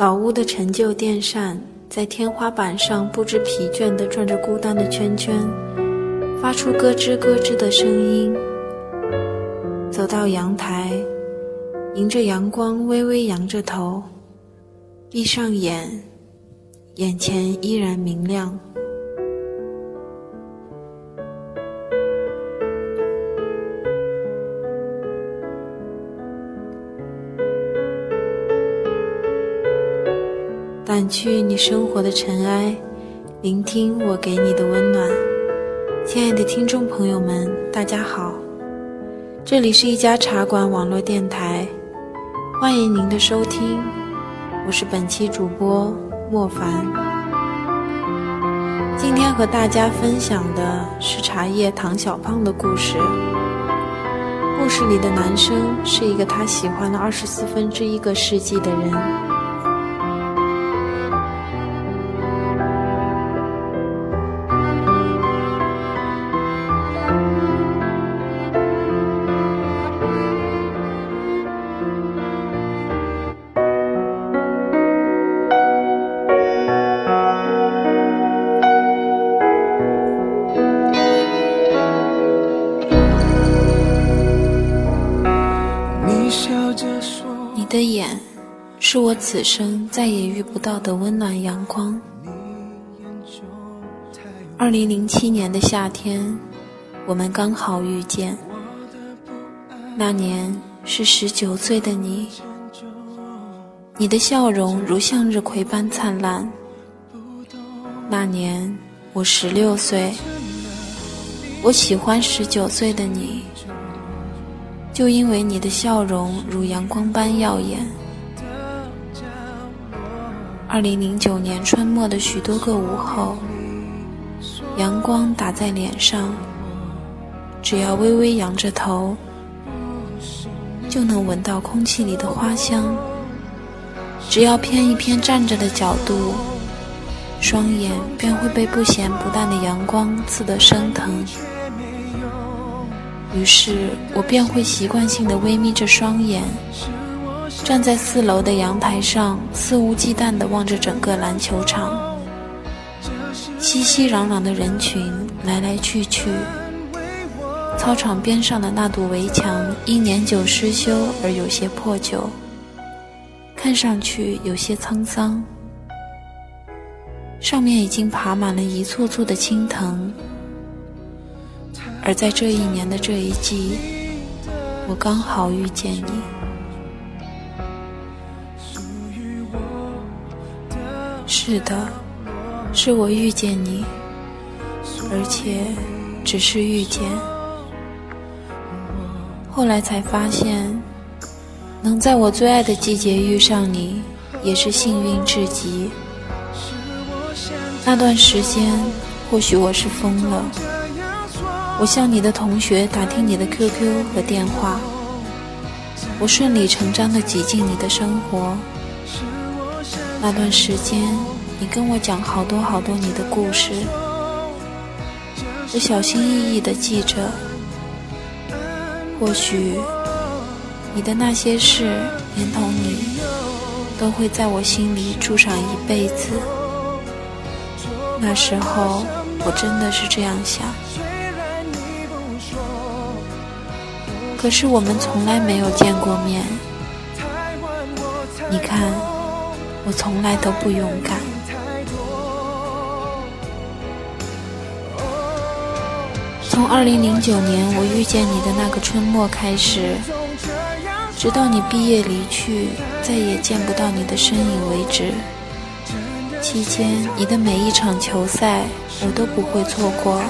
老屋的陈旧电扇在天花板上不知疲倦地转着孤单的圈圈，发出咯吱咯吱的声音。走到阳台，迎着阳光微微扬着头，闭上眼，眼前依然明亮。掸去你生活的尘埃，聆听我给你的温暖。亲爱的听众朋友们，大家好，这里是一家茶馆网络电台，欢迎您的收听，我是本期主播莫凡。今天和大家分享的是茶叶唐小胖的故事。故事里的男生是一个他喜欢了二十四分之一个世纪的人。你的眼，是我此生再也遇不到的温暖阳光。二零零七年的夏天，我们刚好遇见。那年是十九岁的你，你的笑容如向日葵般灿烂。那年我十六岁，我喜欢十九岁的你。就因为你的笑容如阳光般耀眼。二零零九年春末的许多个午后，阳光打在脸上，只要微微仰着头，就能闻到空气里的花香；只要偏一偏站着的角度，双眼便会被不咸不淡的阳光刺得生疼。于是我便会习惯性的微眯着双眼，站在四楼的阳台上，肆无忌惮地望着整个篮球场，熙熙攘攘的人群来来去去。操场边上的那堵围墙因年久失修而有些破旧，看上去有些沧桑，上面已经爬满了一簇簇的青藤。而在这一年的这一季，我刚好遇见你。是的，是我遇见你，而且只是遇见。后来才发现，能在我最爱的季节遇上你，也是幸运至极。那段时间，或许我是疯了。我向你的同学打听你的 QQ 和电话，我顺理成章地挤进你的生活。那段时间，你跟我讲好多好多你的故事，我小心翼翼地记着。或许，你的那些事，连同你，都会在我心里住上一辈子。那时候，我真的是这样想。可是我们从来没有见过面。你看，我从来都不勇敢。从二零零九年我遇见你的那个春末开始，直到你毕业离去，再也见不到你的身影为止。期间，你的每一场球赛，我都不会错过。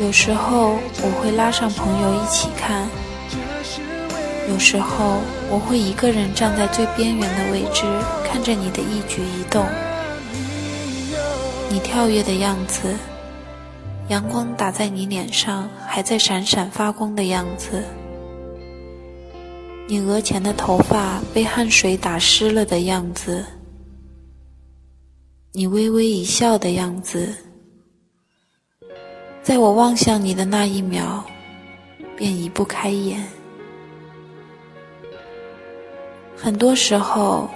有时候我会拉上朋友一起看，有时候我会一个人站在最边缘的位置，看着你的一举一动，你跳跃的样子，阳光打在你脸上还在闪闪发光的样子，你额前的头发被汗水打湿了的样子，你微微一笑的样子。在我望向你的那一秒，便移不开眼。很多时候，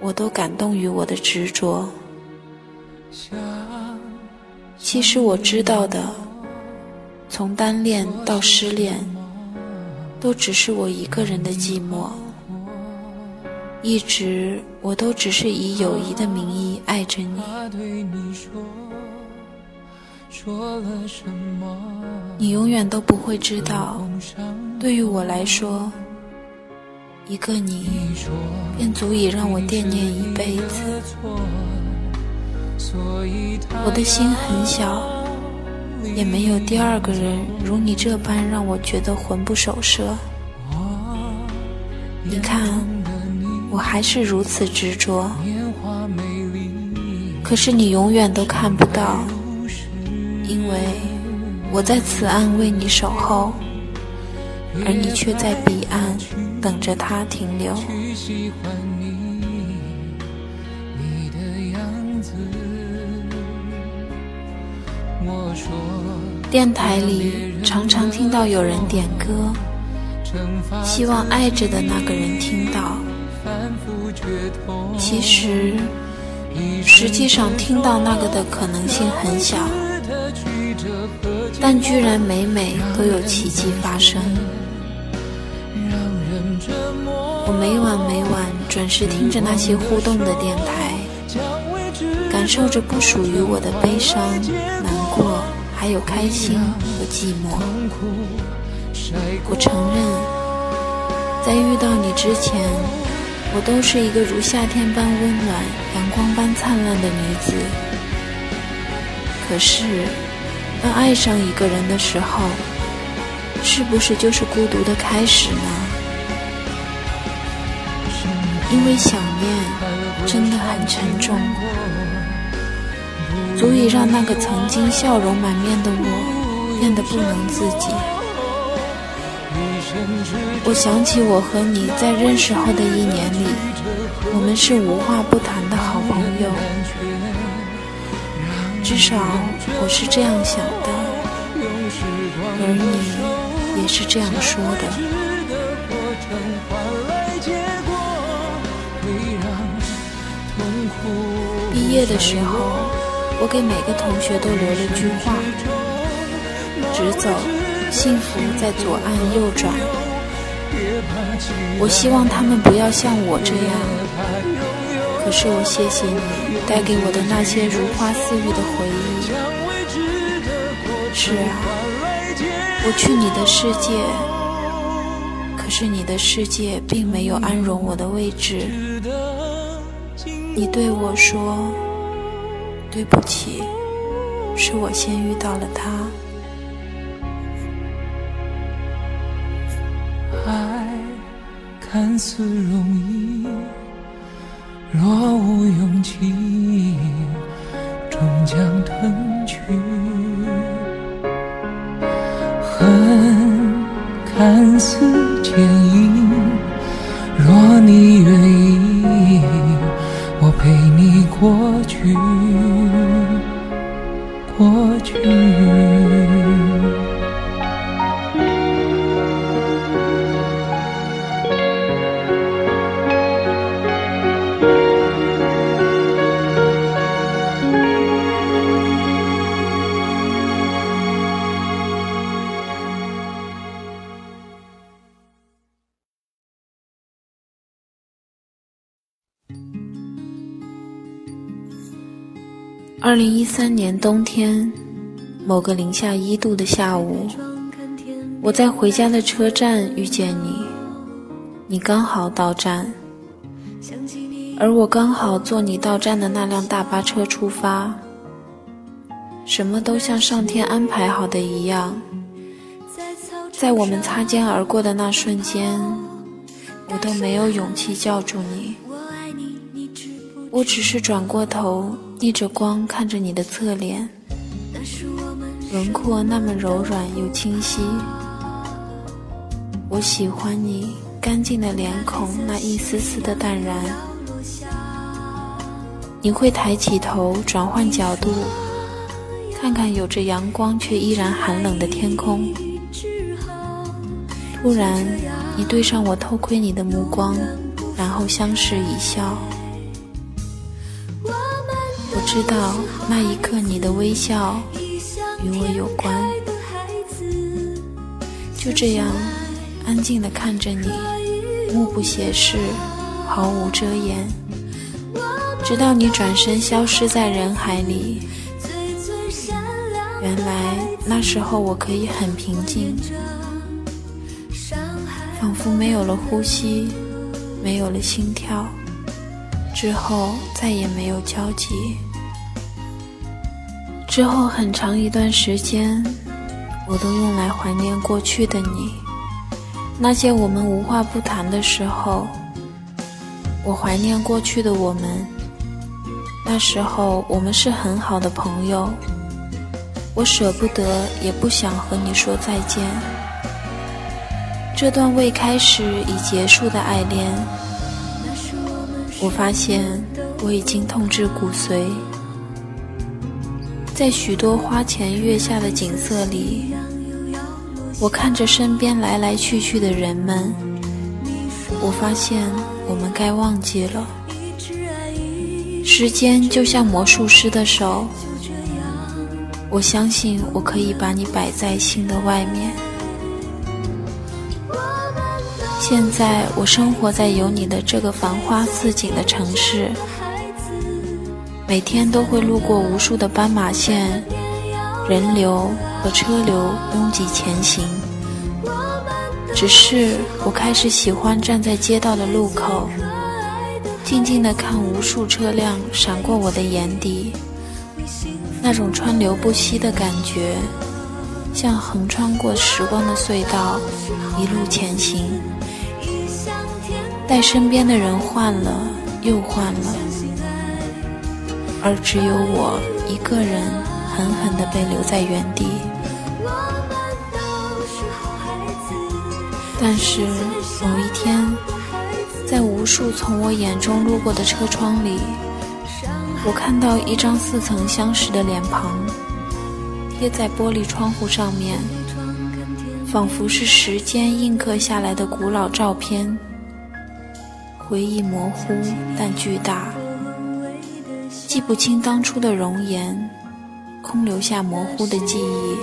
我都感动于我的执着。其实我知道的，从单恋到失恋，都只是我一个人的寂寞。一直我都只是以友谊的名义爱着你。你永远都不会知道，对于我来说，一个你便足以让我惦念一辈子。我的心很小，也没有第二个人如你这般让我觉得魂不守舍。你看，我还是如此执着，可是你永远都看不到，因为我在此岸为你守候，而你却在彼岸等着他停留。电台里常常听到有人点歌，希望爱着的那个人听到。其实，实际上听到那个的可能性很小，但居然每每都有奇迹发生。我每晚每晚准时听着那些互动的电台，感受着不属于我的悲伤、难过。还有开心和寂寞。我承认，在遇到你之前，我都是一个如夏天般温暖、阳光般灿烂的女子。可是，当爱上一个人的时候，是不是就是孤独的开始呢？因为想念真的很沉重。足以让那个曾经笑容满面的我变得不能自己。我想起我和你在认识后的一年里，我们是无话不谈的好朋友，至少我是这样想的，而你也是这样说的。毕业的时候。我给每个同学都留了句话：直走，幸福在左岸右转。我希望他们不要像我这样。可是我谢谢你带给我的那些如花似玉的回忆。是啊，我去你的世界，可是你的世界并没有安容我的位置。你对我说。对不起，是我先遇到了他。爱看似容易，若无勇气，终将吞去。恨看似坚硬，若你愿意，我陪你过去。二零一三年冬天，某个零下一度的下午，我在回家的车站遇见你，你刚好到站，而我刚好坐你到站的那辆大巴车出发，什么都像上天安排好的一样，在我们擦肩而过的那瞬间，我都没有勇气叫住你，我只是转过头。逆着光看着你的侧脸，轮廓那么柔软又清晰。我喜欢你干净的脸孔，那一丝丝的淡然。你会抬起头，转换角度，看看有着阳光却依然寒冷的天空。突然，你对上我偷窥你的目光，然后相视一笑。知道那一刻你的微笑与我有关。就这样安静地看着你，目不斜视，毫无遮掩，直到你转身消失在人海里。原来那时候我可以很平静，仿佛没有了呼吸，没有了心跳。之后再也没有交集。之后很长一段时间，我都用来怀念过去的你。那些我们无话不谈的时候，我怀念过去的我们。那时候我们是很好的朋友，我舍不得，也不想和你说再见。这段未开始已结束的爱恋。我发现我已经痛至骨髓，在许多花前月下的景色里，我看着身边来来去去的人们，我发现我们该忘记了。时间就像魔术师的手，我相信我可以把你摆在心的外面。现在我生活在有你的这个繁花似锦的城市，每天都会路过无数的斑马线，人流和车流拥挤前行。只是我开始喜欢站在街道的路口，静静地看无数车辆闪过我的眼底，那种川流不息的感觉，像横穿过时光的隧道，一路前行。待身边的人换了又换了，而只有我一个人狠狠地被留在原地。但是某一天，在无数从我眼中路过的车窗里，我看到一张似曾相识的脸庞贴在玻璃窗户上面，仿佛是时间印刻下来的古老照片。回忆模糊但巨大，记不清当初的容颜，空留下模糊的记忆。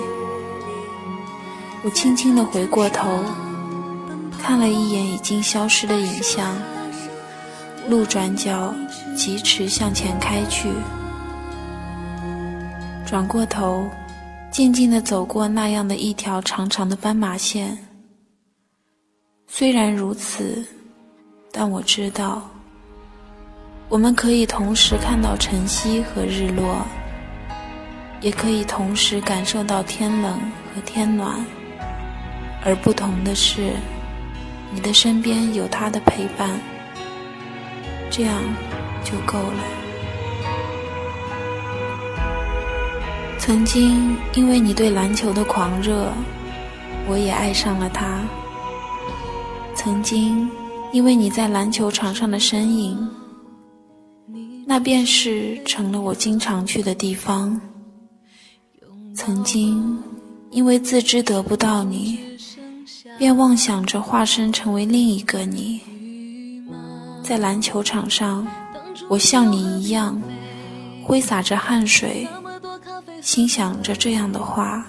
我轻轻地回过头，看了一眼已经消失的影像，路转角，疾驰向前开去。转过头，静静地走过那样的一条长长的斑马线。虽然如此。但我知道，我们可以同时看到晨曦和日落，也可以同时感受到天冷和天暖。而不同的是，你的身边有他的陪伴，这样就够了。曾经因为你对篮球的狂热，我也爱上了他。曾经。因为你在篮球场上的身影，那便是成了我经常去的地方。曾经，因为自知得不到你，便妄想着化身成为另一个你。在篮球场上，我像你一样，挥洒着汗水，心想着这样的话：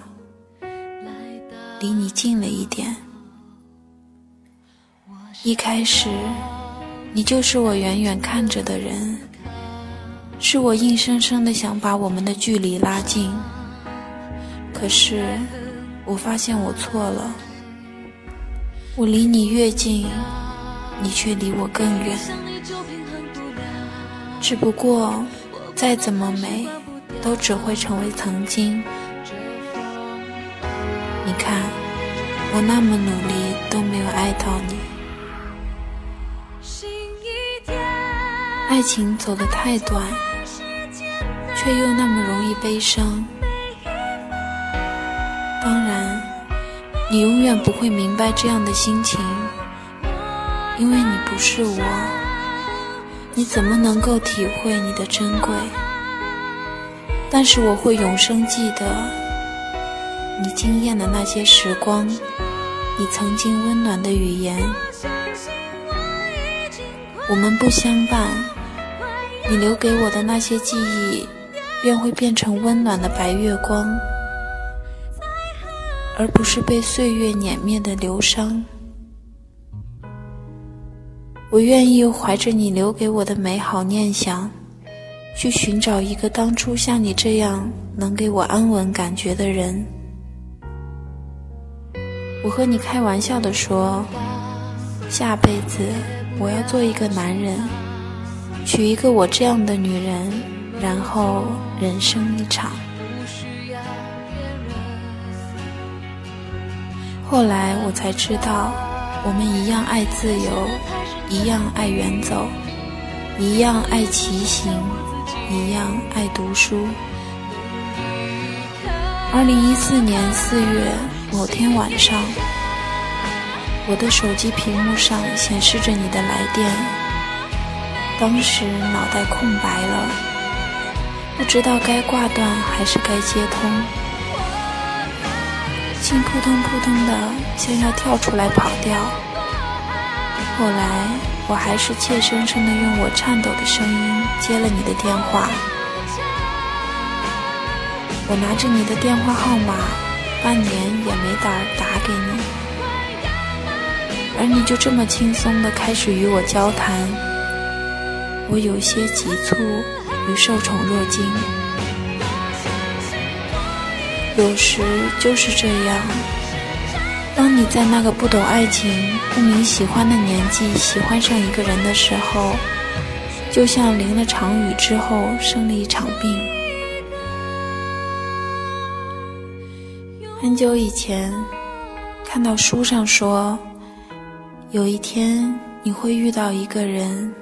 离你近了一点。一开始，你就是我远远看着的人，是我硬生生的想把我们的距离拉近。可是，我发现我错了，我离你越近，你却离我更远。只不过，再怎么美，都只会成为曾经。你看，我那么努力都没有爱到你。爱情走得太短，却又那么容易悲伤。当然，你永远不会明白这样的心情，因为你不是我，你怎么能够体会你的珍贵？但是我会永生记得你惊艳的那些时光，你曾经温暖的语言。我们不相伴。你留给我的那些记忆，便会变成温暖的白月光，而不是被岁月碾灭的流伤。我愿意怀着你留给我的美好念想，去寻找一个当初像你这样能给我安稳感觉的人。我和你开玩笑的说，下辈子我要做一个男人，娶一个我这样的女人，然后人生一场。后来我才知道，我们一样爱自由，一样爱远走，一样爱骑行，一样爱读书。二零一四年四月。某天晚上，我的手机屏幕上显示着你的来电，当时脑袋空白了，不知道该挂断还是该接通，心扑通扑通的，像要跳出来跑掉。后来，我还是怯生生的用我颤抖的声音接了你的电话，我拿着你的电话号码。半年也没胆打给你，而你就这么轻松的开始与我交谈，我有些急促与受宠若惊。有时就是这样，当你在那个不懂爱情、不明喜欢的年纪喜欢上一个人的时候，就像淋了场雨之后生了一场病。很久以前，看到书上说，有一天你会遇到一个人，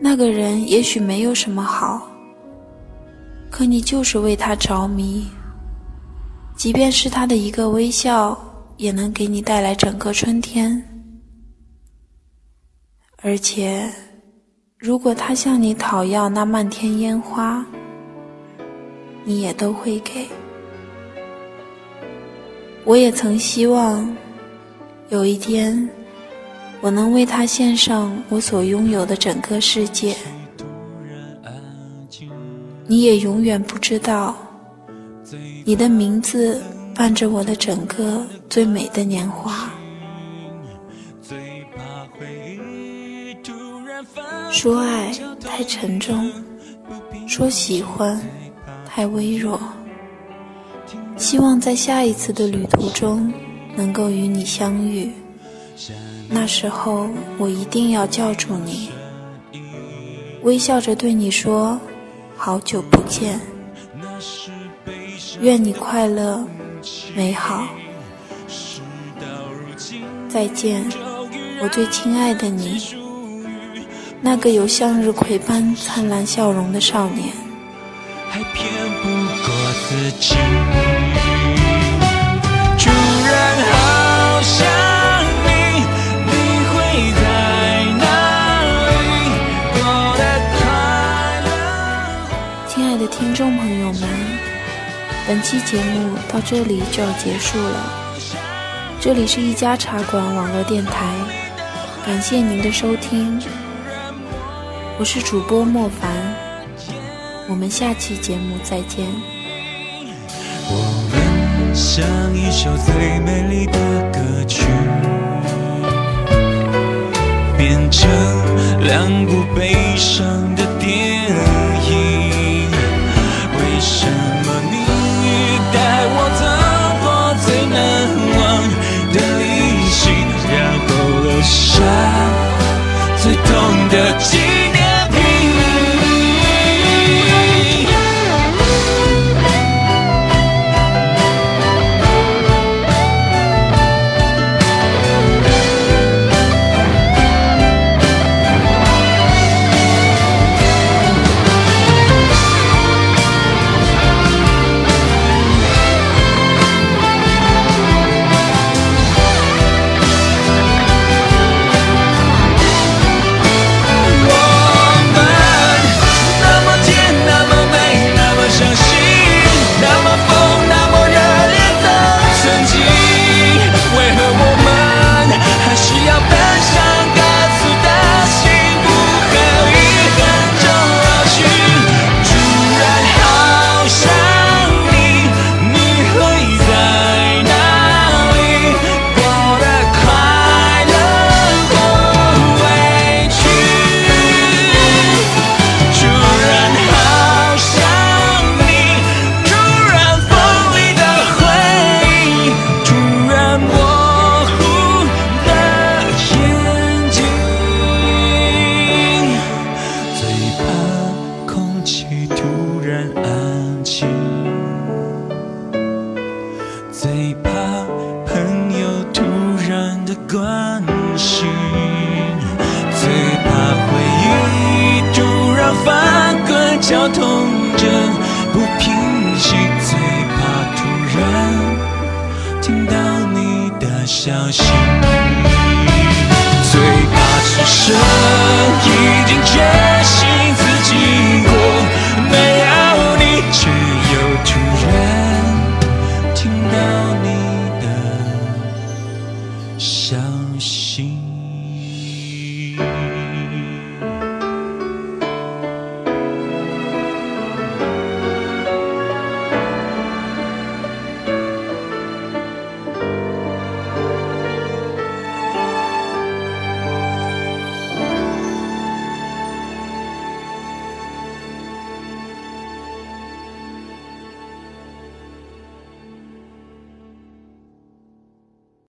那个人也许没有什么好，可你就是为他着迷。即便是他的一个微笑，也能给你带来整个春天。而且，如果他向你讨要那漫天烟花，你也都会给。我也曾希望，有一天，我能为他献上我所拥有的整个世界。你也永远不知道，你的名字伴着我的整个最美的年华。说爱太沉重，说喜欢太微弱。希望在下一次的旅途中能够与你相遇，那时候我一定要叫住你，微笑着对你说：“好久不见，愿你快乐美好，再见，我最亲爱的你，那个有向日葵般灿烂笑容的少年。”还骗不过自己。本期节目到这里就要结束了。这里是一家茶馆网络电台，感谢您的收听，我是主播莫凡，我们下期节目再见。我们像一首最美丽的歌曲。变成两部悲伤的